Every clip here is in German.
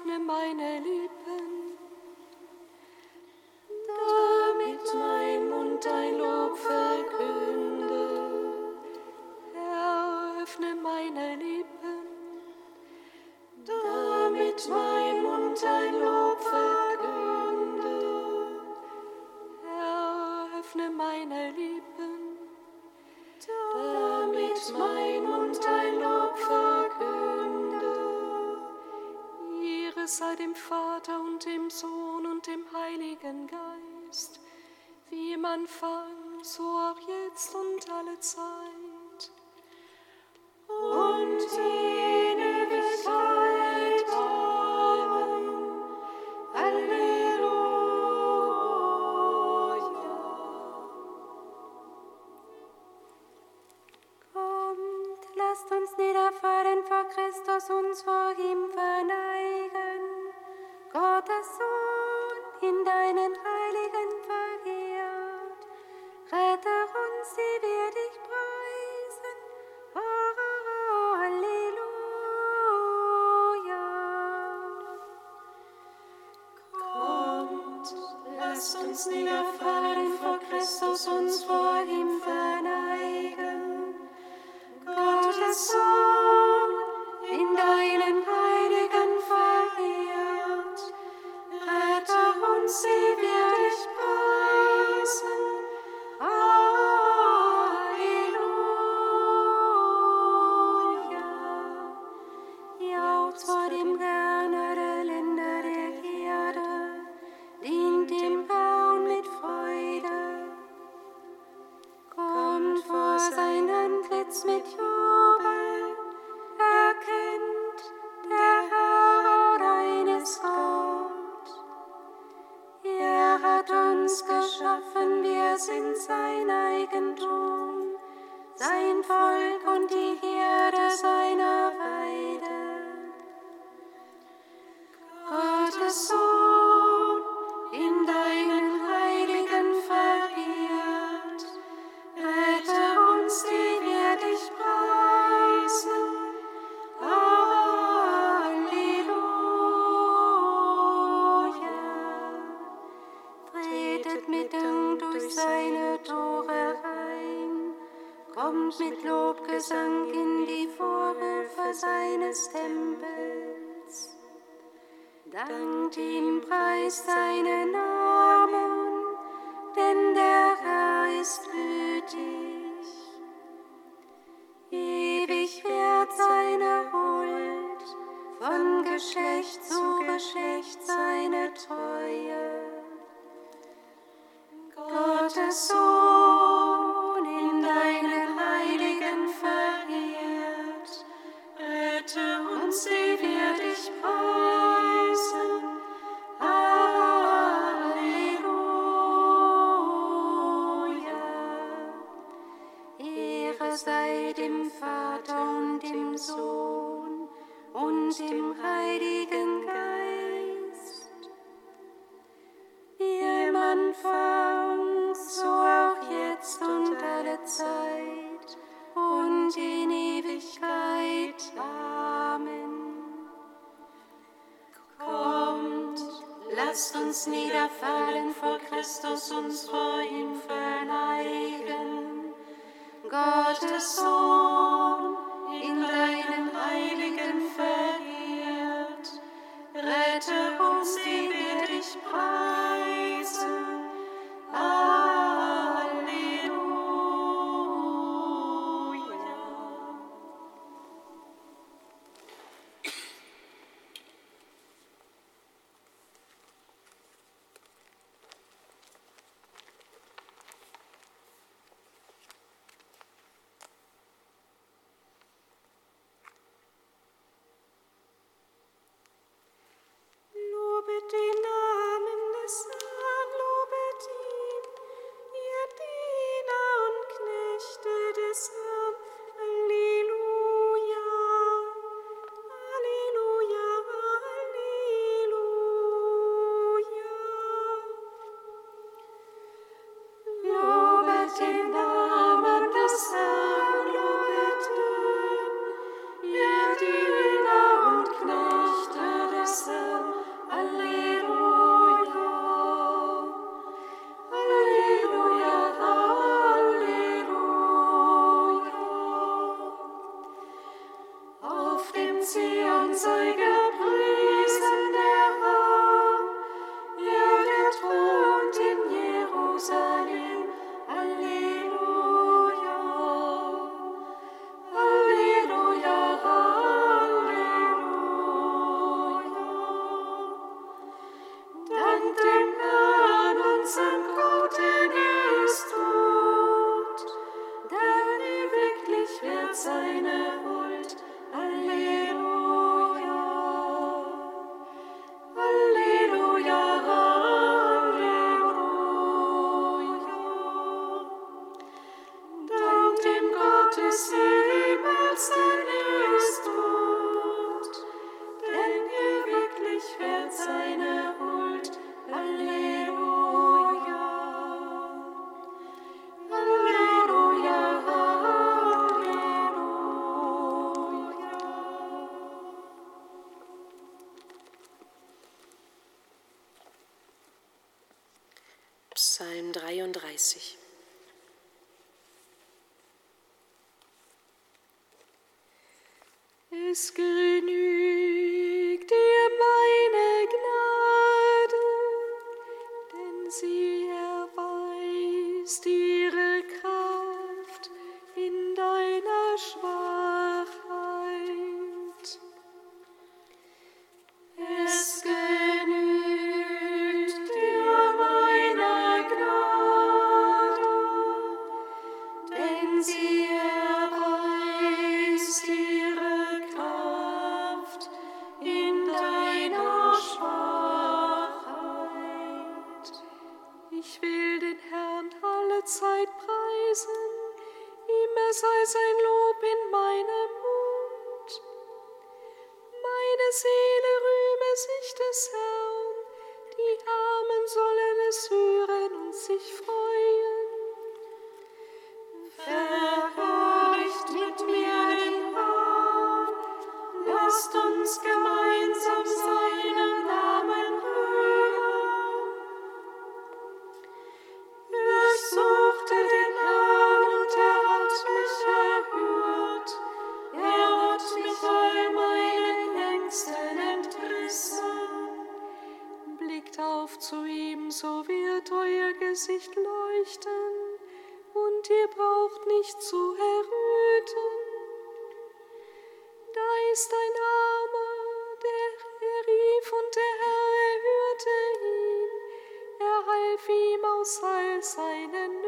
öffne Sei dem Vater und dem Sohn und dem Heiligen Geist, wie im Anfang, so auch jetzt und alle Zeit. Und in Ewigkeit. Amen. Halleluja. Kommt, lasst uns niederfallen vor Christus, uns vor uns niederfallen vor Christus, uns vor ihm verneigen. Gottes Sohn, in deinen Heiligen verehrt, rette uns, die kommt mit Lobgesang in die Vorhöfe seines Tempels. Dankt ihm, preist seinen Namen, denn der Herr ist gütig. Ewig wird seine Huld, von Geschlecht zu Geschlecht seine Treue. Gottes Sohn, dem Vater und dem Sohn und dem Heiligen Geist. Wie im Anfang, so auch jetzt und alle Zeit und in Ewigkeit. Amen. Kommt, lasst uns niederfallen vor Christus, uns vor ihm verneigen. Gottes Sohn, in deinen Heiligen verehrt, rette uns, die wir dich preisen. Halleluja. Psalm 33. Es grün In meinem Mund. Meine Seele rühme sich des Herrn, die Armen sollen es hören und sich freuen. Verwahrt mit mir den Herrn, Lasst uns gemeinsam seine Angesicht leuchten, und ihr braucht nicht zu erröten. Da ist ein Armer, der er rief und der Herr erhörte ihn, er half ihm aus all seinen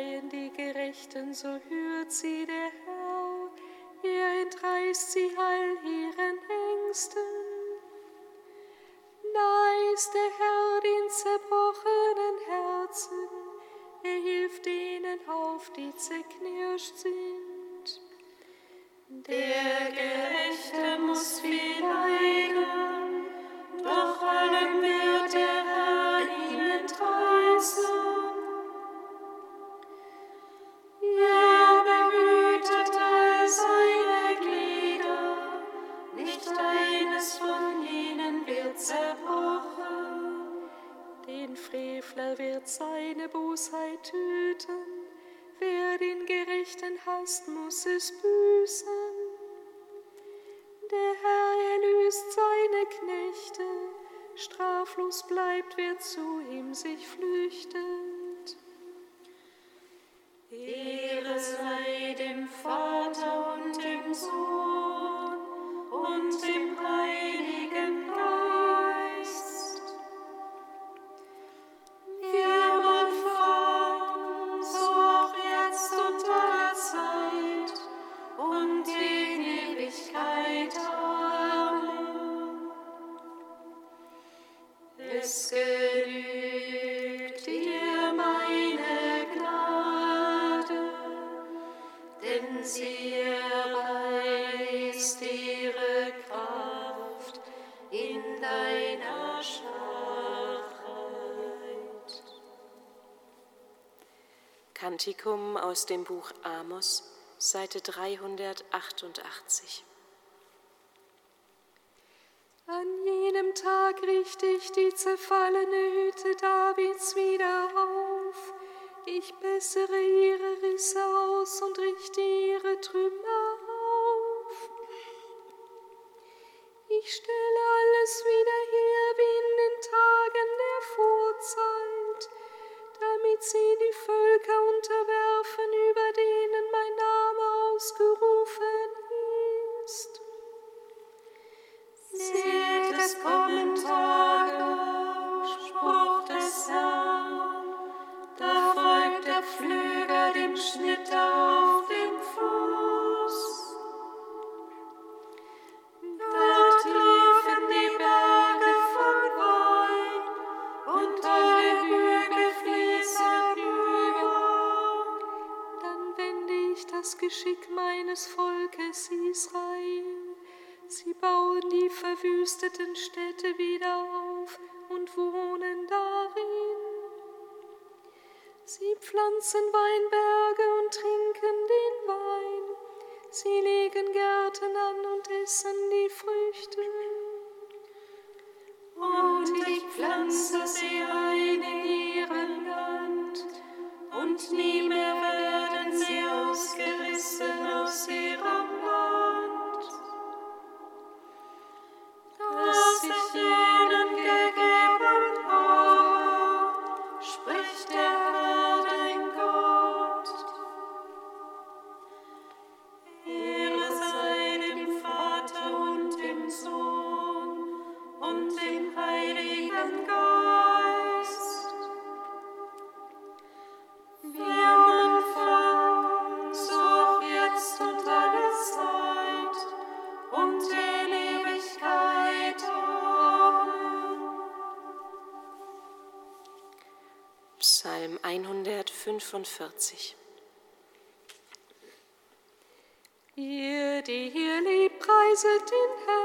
schreien die Gerechten, so hört sie der Herr. Er entreißt sie all ihren Ängsten. Da ist der Herr den zerbrochenen Herzen. Er hilft denen auf, die zerknirscht sind. Der Gerechte muss viel leiden, doch allem wird der Herr ihn entreißen. zerbrochen. Den Frevler wird seine Bosheit töten, wer den Gerechten hasst, muss es büßen. Der Herr erlöst seine Knechte, straflos bleibt, wer zu ihm sich flüchtet. Ehre sei aus dem Buch Amos, Seite 388. An jenem Tag richte ich die zerfallene Hütte Davids wieder auf. Ich bessere ihre Risse aus und richte ihre Trümmer auf. Ich stelle alles wieder her damit sie die Völker unterwerfen, über denen mein Name ausgerufen ist. Seht, es kommen Tage, Spruch des Herrn, da folgt der Flüger dem Schnitter ich das Geschick meines Volkes Israel. Sie bauen die verwüsteten Städte wieder auf und wohnen darin. Sie pflanzen Weinberge und trinken den Wein. Sie legen Gärten an und essen die Früchte. Und ich pflanze sie ein in ihrem Land, und nie mehr werden sie ausgerissen aus ihrem 145. Ihr, die hier lebt, preiset den Herrn,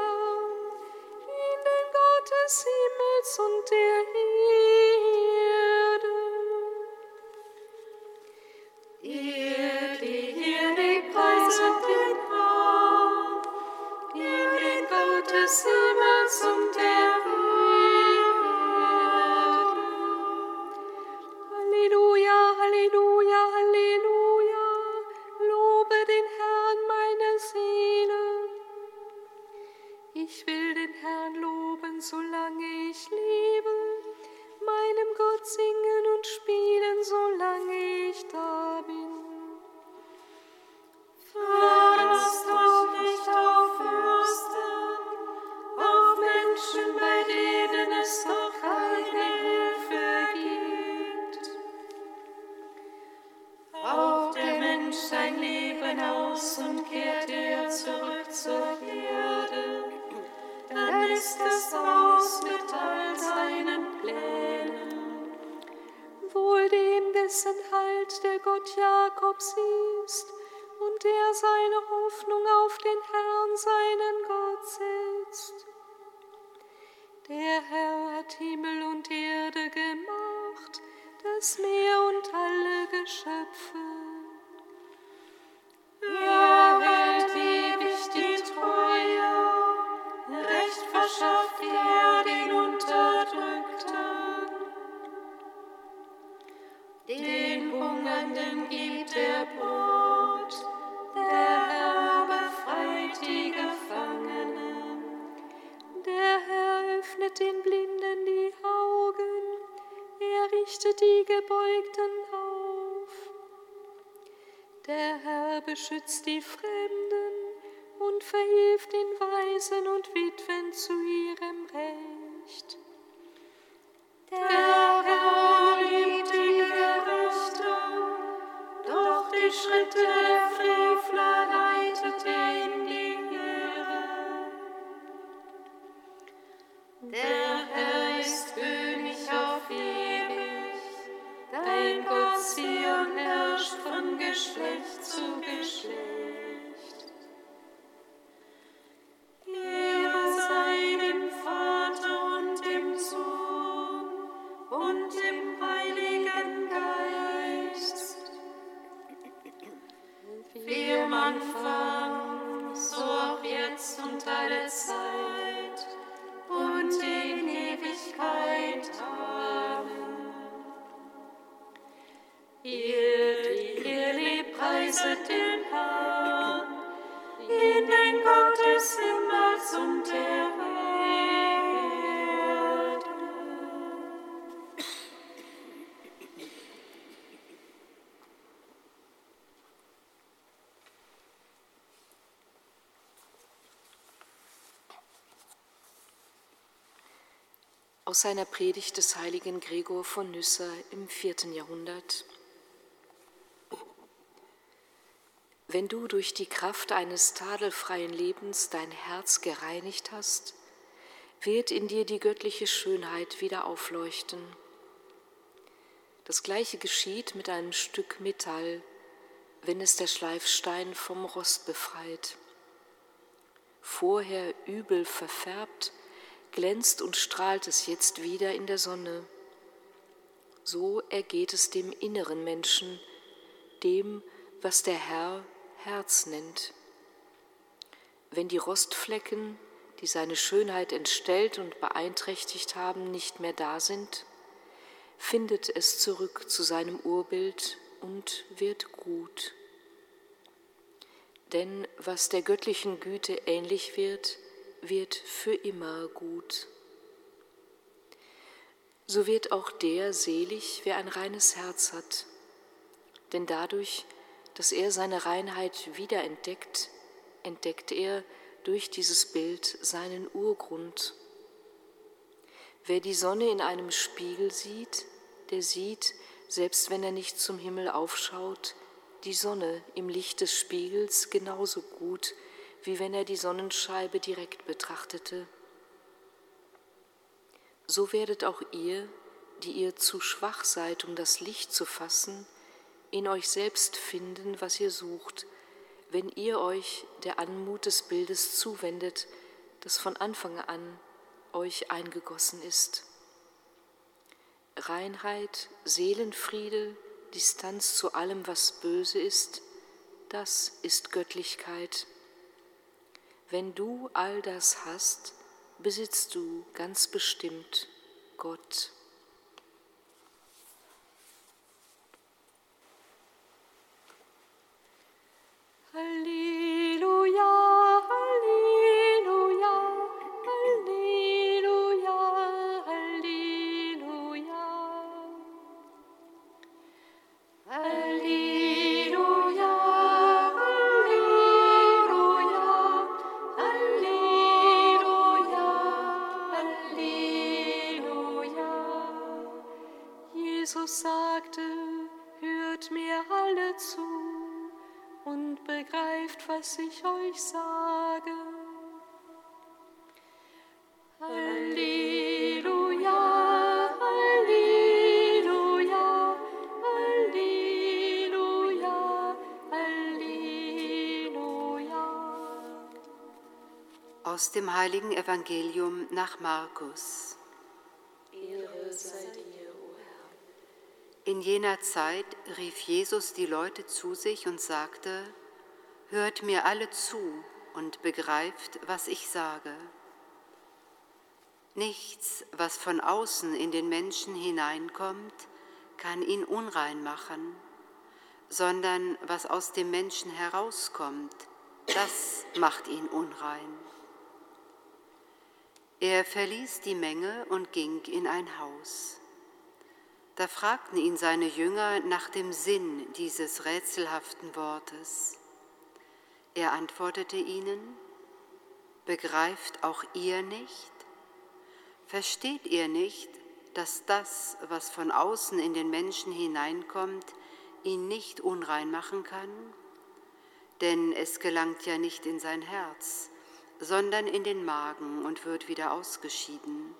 Ashley. Gebeugten auf. Der Herr beschützt die Fremden und verhilft den Weisen und Witwen zu ihrem Recht. Zu Geschlecht. Aus seiner Predigt des heiligen Gregor von Nyssa im vierten Jahrhundert. Wenn du durch die Kraft eines tadelfreien Lebens dein Herz gereinigt hast, wird in dir die göttliche Schönheit wieder aufleuchten. Das gleiche geschieht mit einem Stück Metall, wenn es der Schleifstein vom Rost befreit. Vorher übel verfärbt, glänzt und strahlt es jetzt wieder in der Sonne. So ergeht es dem inneren Menschen, dem, was der Herr Herz nennt. Wenn die Rostflecken, die seine Schönheit entstellt und beeinträchtigt haben, nicht mehr da sind, findet es zurück zu seinem Urbild und wird gut. Denn was der göttlichen Güte ähnlich wird, wird für immer gut. So wird auch der selig, wer ein reines Herz hat, denn dadurch, dass er seine Reinheit wiederentdeckt, entdeckt er durch dieses Bild seinen Urgrund. Wer die Sonne in einem Spiegel sieht, der sieht, selbst wenn er nicht zum Himmel aufschaut, die Sonne im Licht des Spiegels genauso gut, wie wenn er die Sonnenscheibe direkt betrachtete. So werdet auch ihr, die ihr zu schwach seid, um das Licht zu fassen, in euch selbst finden, was ihr sucht, wenn ihr euch der Anmut des Bildes zuwendet, das von Anfang an euch eingegossen ist. Reinheit, Seelenfriede, Distanz zu allem, was böse ist, das ist Göttlichkeit. Wenn du all das hast, besitzt du ganz bestimmt Gott. Aus dem heiligen Evangelium nach Markus. Ehre sei dir, o Herr. In jener Zeit rief Jesus die Leute zu sich und sagte, Hört mir alle zu und begreift, was ich sage. Nichts, was von außen in den Menschen hineinkommt, kann ihn unrein machen, sondern was aus dem Menschen herauskommt, das macht ihn unrein. Er verließ die Menge und ging in ein Haus. Da fragten ihn seine Jünger nach dem Sinn dieses rätselhaften Wortes. Er antwortete ihnen, Begreift auch ihr nicht? Versteht ihr nicht, dass das, was von außen in den Menschen hineinkommt, ihn nicht unrein machen kann? Denn es gelangt ja nicht in sein Herz, sondern in den Magen und wird wieder ausgeschieden.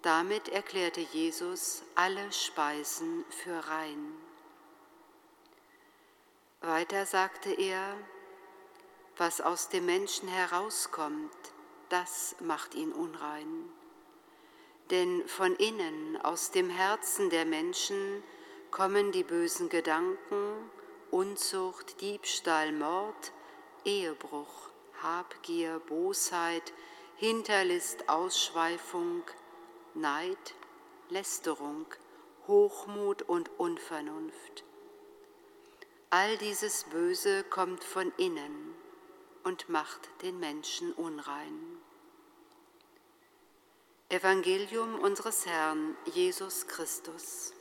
Damit erklärte Jesus alle Speisen für rein. Weiter sagte er, was aus dem Menschen herauskommt, das macht ihn unrein. Denn von innen, aus dem Herzen der Menschen, kommen die bösen Gedanken, Unzucht, Diebstahl, Mord, Ehebruch, Habgier, Bosheit, Hinterlist, Ausschweifung, Neid, Lästerung, Hochmut und Unvernunft. All dieses Böse kommt von innen und macht den Menschen unrein. Evangelium unseres Herrn Jesus Christus.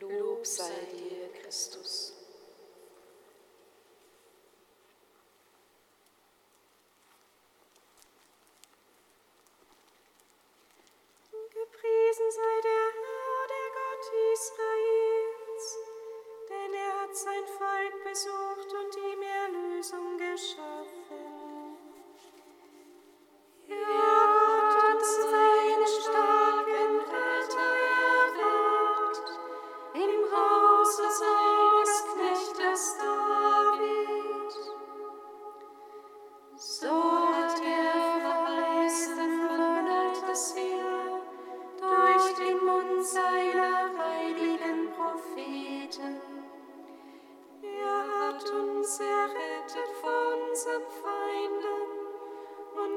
Lob sei dir, Christus. Gepriesen sei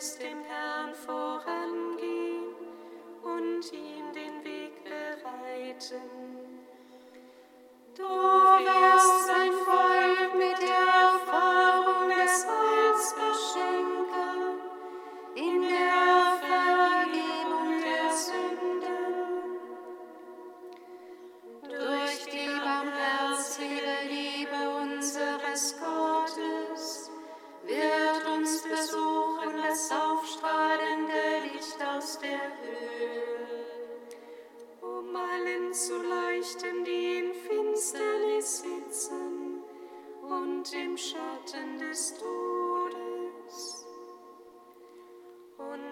wirst dem Herrn vorangehen und ihm den Weg bereiten. Du wirst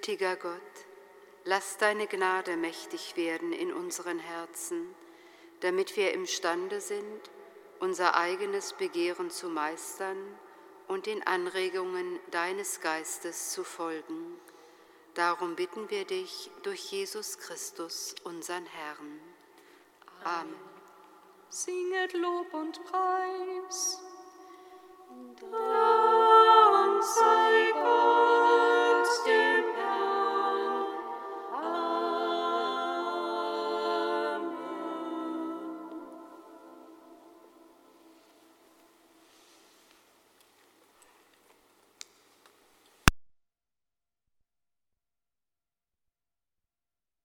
Gütiger Gott, lass deine Gnade mächtig werden in unseren Herzen, damit wir imstande sind, unser eigenes Begehren zu meistern und den Anregungen deines Geistes zu folgen. Darum bitten wir dich durch Jesus Christus, unseren Herrn. Amen. Singet Lob und Preis. Dank sei